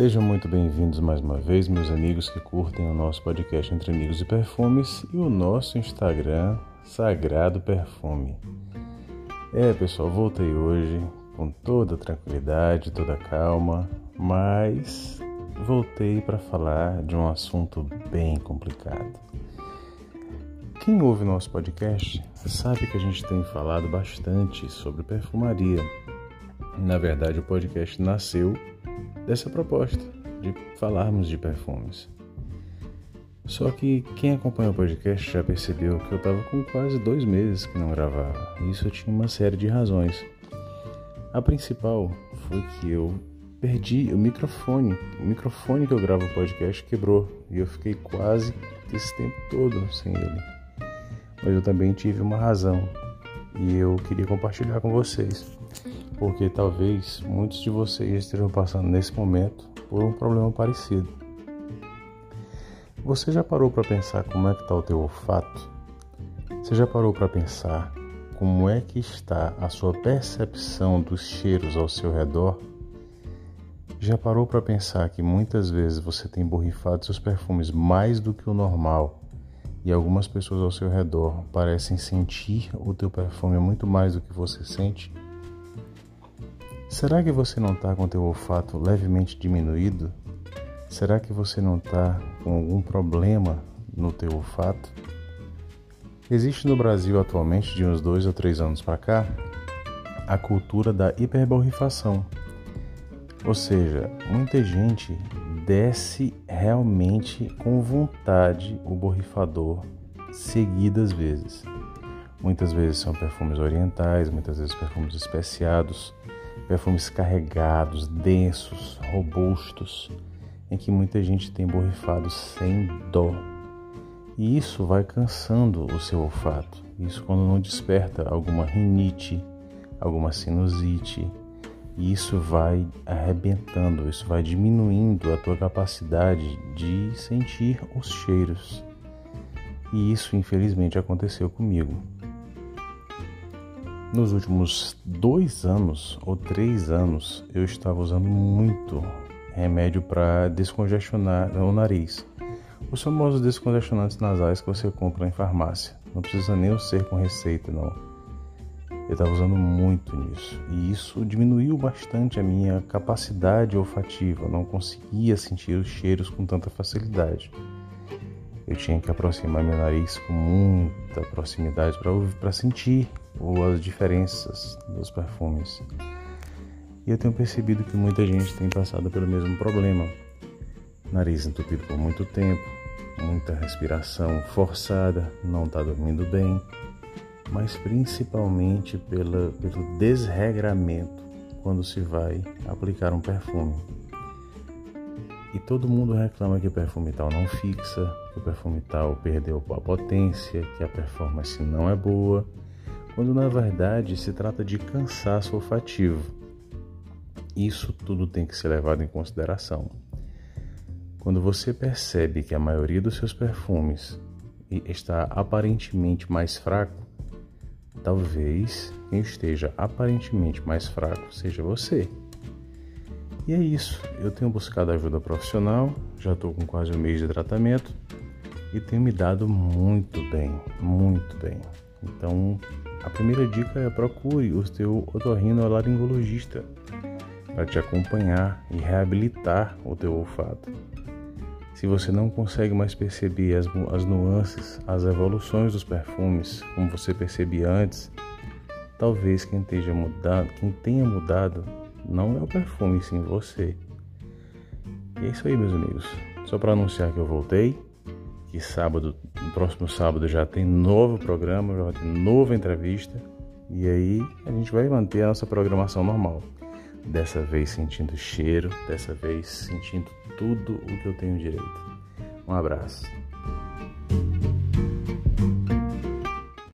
Sejam muito bem-vindos mais uma vez, meus amigos que curtem o nosso podcast Entre Amigos e Perfumes e o nosso Instagram Sagrado Perfume. É, pessoal, voltei hoje com toda tranquilidade, toda calma, mas voltei para falar de um assunto bem complicado. Quem ouve nosso podcast sabe que a gente tem falado bastante sobre perfumaria. Na verdade, o podcast nasceu dessa proposta de falarmos de perfumes. Só que quem acompanha o podcast já percebeu que eu estava com quase dois meses que não gravava. E isso tinha uma série de razões. A principal foi que eu perdi o microfone. O microfone que eu gravo o podcast quebrou e eu fiquei quase esse tempo todo sem ele. Mas eu também tive uma razão e eu queria compartilhar com vocês porque talvez muitos de vocês estejam passando nesse momento por um problema parecido. Você já parou para pensar como é que está o teu olfato? Você já parou para pensar como é que está a sua percepção dos cheiros ao seu redor? Já parou para pensar que muitas vezes você tem borrifado seus perfumes mais do que o normal e algumas pessoas ao seu redor parecem sentir o teu perfume muito mais do que você sente? Será que você não está com teu olfato levemente diminuído? Será que você não está com algum problema no teu olfato? Existe no Brasil atualmente, de uns dois ou três anos para cá, a cultura da hiperborrifação. Ou seja, muita gente desce realmente com vontade o borrifador seguidas vezes. Muitas vezes são perfumes orientais, muitas vezes perfumes especiados perfumes carregados, densos, robustos, em que muita gente tem borrifado sem dó. E isso vai cansando o seu olfato. Isso quando não desperta alguma rinite, alguma sinusite. E isso vai arrebentando, isso vai diminuindo a tua capacidade de sentir os cheiros. E isso infelizmente aconteceu comigo. Nos últimos dois anos ou três anos, eu estava usando muito remédio para descongestionar o nariz. Os famosos descongestionantes nasais que você compra em farmácia. Não precisa nem ser com receita, não. Eu estava usando muito nisso. E isso diminuiu bastante a minha capacidade olfativa. Eu não conseguia sentir os cheiros com tanta facilidade. Eu tinha que aproximar meu nariz com muita proximidade para sentir as diferenças dos perfumes. E eu tenho percebido que muita gente tem passado pelo mesmo problema. Nariz entupido por muito tempo, muita respiração forçada, não está dormindo bem, mas principalmente pela, pelo desregramento quando se vai aplicar um perfume. E todo mundo reclama que o perfume tal não fixa, que o perfume tal perdeu a potência, que a performance não é boa quando na verdade se trata de cansaço olfativo. Isso tudo tem que ser levado em consideração. Quando você percebe que a maioria dos seus perfumes está aparentemente mais fraco, talvez quem esteja aparentemente mais fraco seja você. E é isso. Eu tenho buscado ajuda profissional, já estou com quase um mês de tratamento e tenho me dado muito bem, muito bem. Então, a primeira dica é procure o seu otorrinolaringologista para te acompanhar e reabilitar o teu olfato. Se você não consegue mais perceber as, as nuances, as evoluções dos perfumes como você percebia antes, talvez quem, esteja mudado, quem tenha mudado não é o perfume, sim você. E é isso aí, meus amigos. Só para anunciar que eu voltei, que sábado no próximo sábado já tem novo programa, já vai ter nova entrevista. E aí a gente vai manter a nossa programação normal. Dessa vez sentindo cheiro, dessa vez sentindo tudo o que eu tenho direito. Um abraço.